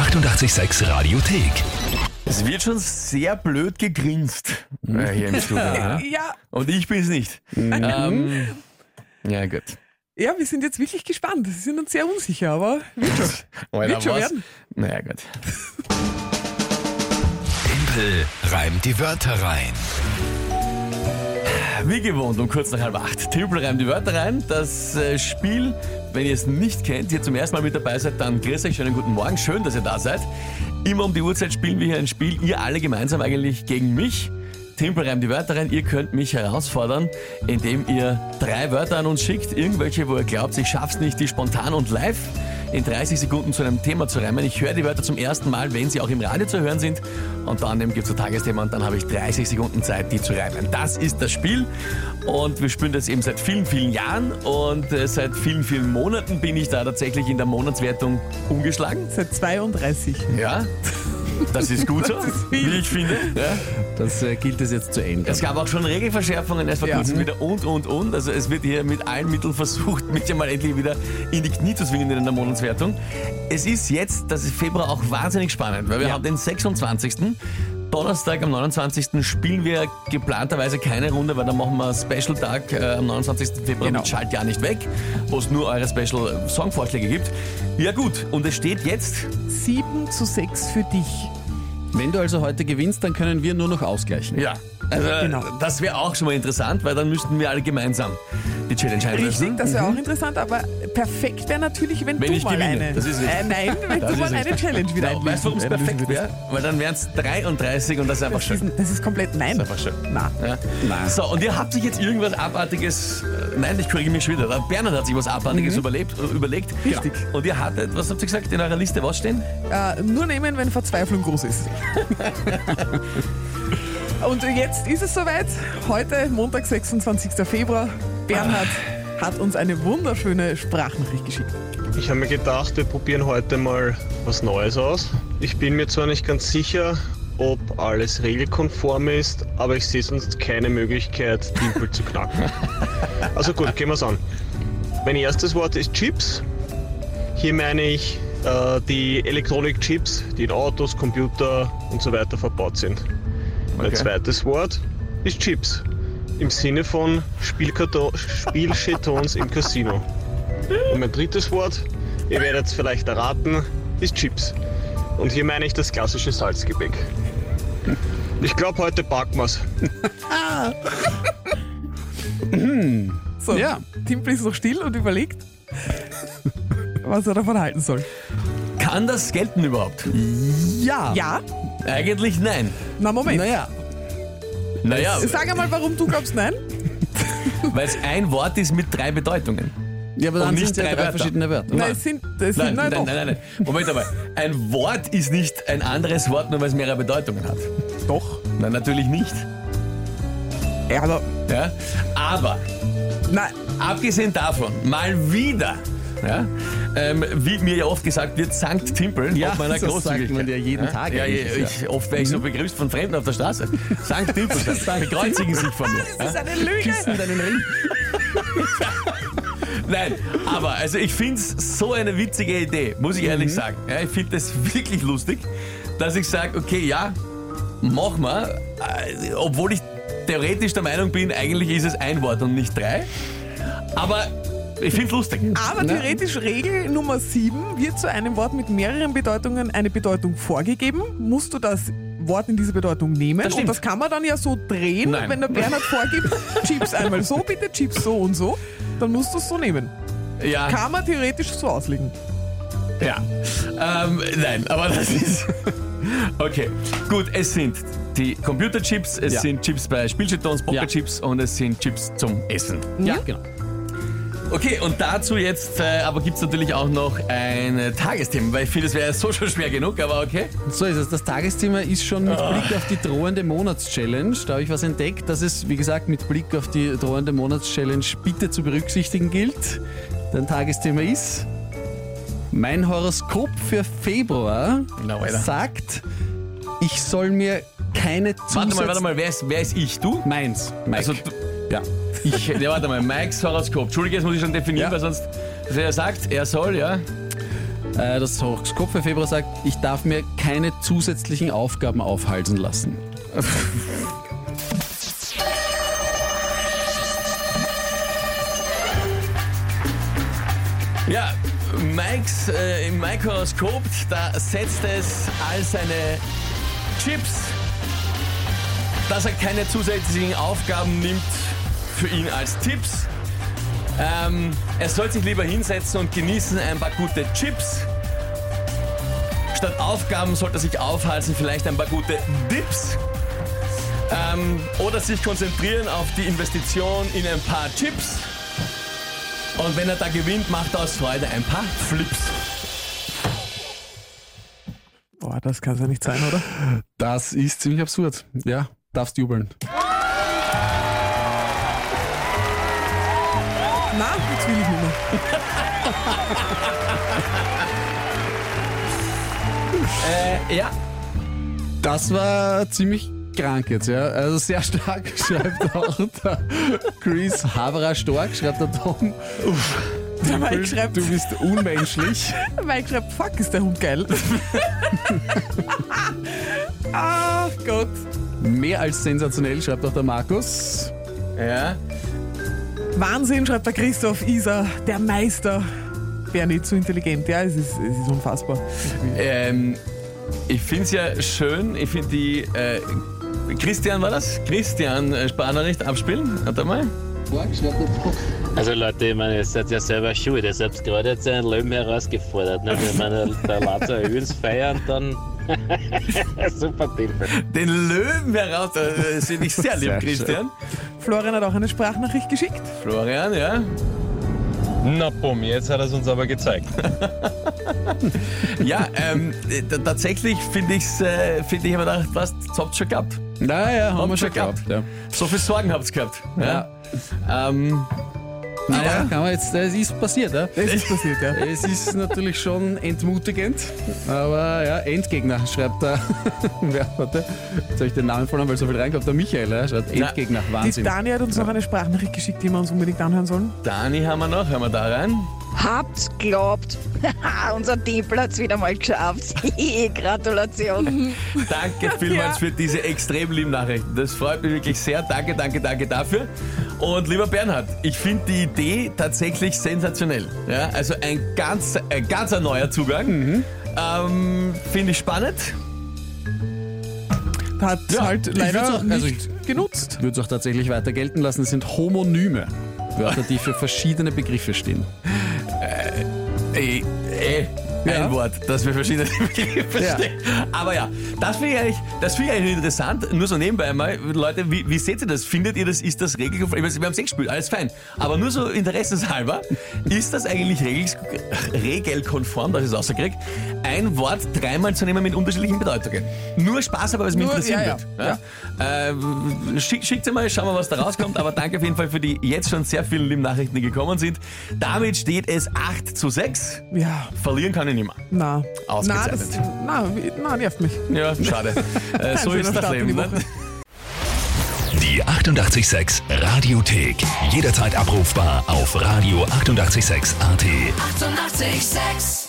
886 Radiothek. Es wird schon sehr blöd gegrinst äh, hier im Studio. ne? Ja, Und ich bin es nicht. Ähm, ja, gut. ja, wir sind jetzt wirklich gespannt. Sie sind uns sehr unsicher, aber wird schon. Alter, Wird schon was? werden. Naja, gut. Tempel reimt die Wörter rein. Wie gewohnt, um kurz nach halb acht. Timpel reimt die Wörter rein. Das äh, Spiel, wenn ihr es nicht kennt, ihr zum ersten Mal mit dabei seid, dann grüß euch, schönen guten Morgen. Schön, dass ihr da seid. Immer um die Uhrzeit spielen wir hier ein Spiel. Ihr alle gemeinsam eigentlich gegen mich. Timpel reimt die Wörter rein. Ihr könnt mich herausfordern, indem ihr drei Wörter an uns schickt. Irgendwelche, wo ihr glaubt, ich schaff's nicht, die spontan und live in 30 Sekunden zu einem Thema zu reimen. Ich höre die Wörter zum ersten Mal, wenn sie auch im Radio zu hören sind. Und dann gibt es ein Tagesthema und dann habe ich 30 Sekunden Zeit, die zu reimen. Das ist das Spiel. Und wir spielen das eben seit vielen, vielen Jahren. Und äh, seit vielen, vielen Monaten bin ich da tatsächlich in der Monatswertung umgeschlagen. Seit 32. Ja, das ist gut so, wie ich finde. Ja. Das äh, gilt es jetzt zu ändern. Es gab auch schon Regelverschärfungen erst vor Ja. kurzem wieder und, und, und. Also es wird hier mit allen Mitteln versucht, mich ja mal endlich wieder in die Knie zu zwingen in der Monatswertung. Es ist jetzt, das ist Februar, auch wahnsinnig spannend, weil wir Ja. haben den 26. Donnerstag am 29. spielen wir geplanterweise keine Runde, weil dann machen wir Special-Tag äh, am 29. Februar Genau. mit Schalt ja nicht weg, wo es nur eure Special-Songvorschläge gibt. Ja gut, und es steht jetzt 7 zu 6 für dich. Wenn du also heute gewinnst, dann können wir nur noch ausgleichen. Ja, also Genau. das wäre auch schon mal interessant, weil dann müssten wir alle gemeinsam die Challenge einlösen. Richtig, das wäre auch interessant, aber perfekt wäre natürlich, wenn, Wenn du ich mal gewinne, eine. das ist richtig. äh, nein, wenn Das du ist mal eine. Challenge wieder Ja, weißt du, warum es perfekt wäre? Weil dann wären es 33 und das ist einfach Das ist, schön. das ist komplett nein. Das ist einfach schön. Na, Ja. Nein. So, und ihr habt sich jetzt irgendwas Abartiges, äh, nein, ich korrigiere mich schon wieder, der Bernhard hat sich was Abartiges überlebt, äh, überlegt. Mhm. Richtig. Und ihr hattet, was habt ihr gesagt, in eurer Liste was stehen? äh, nur nehmen, wenn Verzweiflung groß ist. Und jetzt ist es soweit. Heute, Montag, 26. Februar. Bernhard hat uns eine wunderschöne Sprachnachricht geschickt. Ich habe mir gedacht, wir probieren heute mal was Neues aus. Ich bin mir zwar nicht ganz sicher, ob alles regelkonform ist, aber ich sehe sonst keine Möglichkeit, Timpel zu knacken. Also gut, gehen wir's an. Mein erstes Wort ist Chips. Hier meine ich äh, die Elektronikchips, die in Autos, Computer und so weiter verbaut sind. Mein Okay. zweites Wort ist Chips. Im Sinne von Spielchetons im Casino. Und mein drittes Wort, ihr werdet es vielleicht erraten, ist Chips. Und hier meine ich das klassische Salzgebäck. Ich glaube, heute packen wir's. So, Ja. Timpel ist noch still und überlegt, was er davon halten soll. Kann das gelten überhaupt? Ja. Ja? Eigentlich nein. Na, Moment. Naja, Naja, Sag einmal, warum du glaubst nein. weil es ein Wort ist mit drei Bedeutungen. ja, aber dann nicht sind drei drei Wörter. verschiedene Wörter. Nein, es sind, es Nein, sind nein, nein, nein, nein, nein. Moment einmal. Ein Wort ist nicht ein anderes Wort, nur weil es mehrere Bedeutungen hat. Doch. Nein, natürlich nicht. Ja, aber, Ja? Aber nein, abgesehen davon, mal wieder, ja, ähm, wie mir ja oft gesagt wird, Sankt Timpel Ja, auf meiner sagt Großzügigkeit. man ja jeden Tag Ja, ich, oft werde ich so begrüßt von Fremden auf der Straße. Sankt Timpel, bekreuzigen sich von mir. das ist eine Lüge. deinen Ring. Nein, aber also ich finde es so eine witzige Idee, muss ich ehrlich sagen. Ja, ich finde das wirklich lustig, dass ich sage, okay, ja, mach mal, äh, obwohl ich theoretisch der Meinung bin, eigentlich ist es ein Wort und nicht drei. Aber ich finde es lustig. Aber theoretisch Regel Nummer 7 wird zu einem Wort mit mehreren Bedeutungen eine Bedeutung vorgegeben. Musst du das Wort in diese Bedeutung nehmen. Das und das kann man dann ja so drehen, Nein. wenn der Bernhard vorgibt, Chips einmal so, bitte Chips so und so. Dann musst du es so nehmen. Ja, Kann man theoretisch so auslegen. ja. Ähm, nein, aber das ist. Okay, gut, es sind die Computerchips, es Ja. sind Chips bei Spielchetons, Pokerchips und es sind Chips zum Essen. Ja, genau. Okay, und dazu jetzt, äh, aber gibt es natürlich auch noch ein äh, Tagesthema, weil ich finde, es wäre so schon schwer genug, aber okay. So ist es. Das Tagesthema ist schon mit Ah. Blick auf die drohende Monatschallenge. Da habe ich was entdeckt, dass es, wie gesagt, mit Blick auf die drohende Monatschallenge bitte zu berücksichtigen gilt. Dein Tagesthema ist. Mein Horoskop für Februar Alter. sagt, ich soll mir keine Zusatz... Warte mal, warte mal, wer ist, wer ist ich? Du? Meins. Mike. Also, ja. Ich, ja, warte mal, Mikes Horoskop. Entschuldige, jetzt muss ich schon definieren, Ja. weil sonst, also er sagt, er soll, ja. Äh, das Horoskop für Februar sagt, ich darf mir keine zusätzlichen Aufgaben aufhalsen lassen. Ja, Mikes, äh, im Mike-Horoskop, da setzt es all seine Chips, dass er keine zusätzlichen Aufgaben nimmt für ihn als Tipps. Ähm, er soll sich lieber hinsetzen und genießen ein paar gute Chips. Statt Aufgaben sollte er sich aufhalten, vielleicht ein paar gute Dips. Ähm, oder sich konzentrieren auf die Investition in ein paar Chips. Und wenn er da gewinnt, macht er aus Freude ein paar Flips. Boah, das kann ja nicht sein, oder? Das ist ziemlich absurd. Ja, darfst jubeln. Na, jetzt will ich nicht mehr. Äh, ja, Das war ziemlich krank jetzt, ja. Also sehr stark schreibt auch der Chris Haverer Stork, schreibt der Tom. Der Mike schreibt, Du bist unmenschlich. der Mike schreibt, fuck, ist der Hund geil. Ach Gott. Mehr als sensationell, schreibt auch der Markus. ja. Wahnsinn, schreibt der Christoph Isa, der Meister. Wäre nicht zu intelligent. Ja, es ist, es ist unfassbar. Ähm, ich finde es ja schön, ich finde die. Äh, Christian war das? Christian äh, Sparnachricht abspielen? Warte mal. Also Leute, ich meine, ihr seid ja selber schuld. Ihr habt gerade jetzt einen Löwen herausgefordert. Ne? Ich meine, der Lazar Öls feiern, dann super Timpel. Den Löwen heraus, äh, das finde ich sehr lieb, Sehr Christian. Florian hat auch eine Sprachnachricht geschickt. Florian, ja. Na bumm, jetzt hat er es uns aber gezeigt. Ja, ähm, äh, tatsächlich finde ich's, äh, finde ich immer gedacht, was, das habt ihr schon gehabt. Naja, haben wir schon gehabt. gehabt. Ja. So viel Sorgen habt ihr gehabt. Ja. Ähm, Naja, kann man jetzt, es ist passiert, ja. Das ist passiert, ja. Es ist natürlich schon entmutigend, aber ja, Endgegner schreibt da. Wer warte, jetzt habe ich den Namen verloren, weil so viel reinkommt. Der Michael, ja, schreibt Endgegner, Die Wahnsinn. Dani hat uns noch eine Sprachnachricht geschickt, die wir uns unbedingt anhören sollen. Dani haben wir noch, hören wir da rein. Habt's glaubt. Unser Tempel hat's wieder mal geschafft. Gratulation. Danke vielmals für diese extrem lieben Nachrichten. Das freut mich wirklich sehr. Danke, danke, danke dafür. Und lieber Bernhard, ich finde die Idee tatsächlich sensationell. Ja, also ein ganz, ein ganz neuer Zugang. Ähm, finde ich spannend. Hat Ja, halt leider auch- also nicht genutzt. Ich würde es auch tatsächlich weiter gelten lassen. Es sind Homonyme. Wörter, die für verschiedene Begriffe stehen. Ey, ey, ein Ja. Wort, das wir verschiedene Begriffe Ja. verstehen. Aber ja, das finde ich, eigentlich- das finde ich eigentlich interessant. Nur so nebenbei mal, Leute, wie, wie seht ihr das? Findet ihr das, ist das regelkonform? Ich Wir haben sechs gespielt, alles fein. Aber nur so interessenshalber, ist das eigentlich regel, regelkonform, dass ich es rauskriege, ein Wort dreimal zu nehmen mit unterschiedlichen Bedeutungen? Nur Spaß, aber was mich interessieren ja, wird. Ja? Äh, schick, schickt sie mal, schauen wir, was da rauskommt. Aber danke auf jeden Fall für die jetzt schon sehr vielen lieben Nachrichten, die gekommen sind. Damit steht es 8 zu 6. Ja, Verlieren kann ich nicht mehr. na. Na, Ausgezeichnet. das, na, wie- na, nervt mich. Ja, schade. Äh, so schöner ist das Start in die Leben. Ne? Woche. Die 886 Radiothek. Jederzeit abrufbar auf radio886.at. 886! 886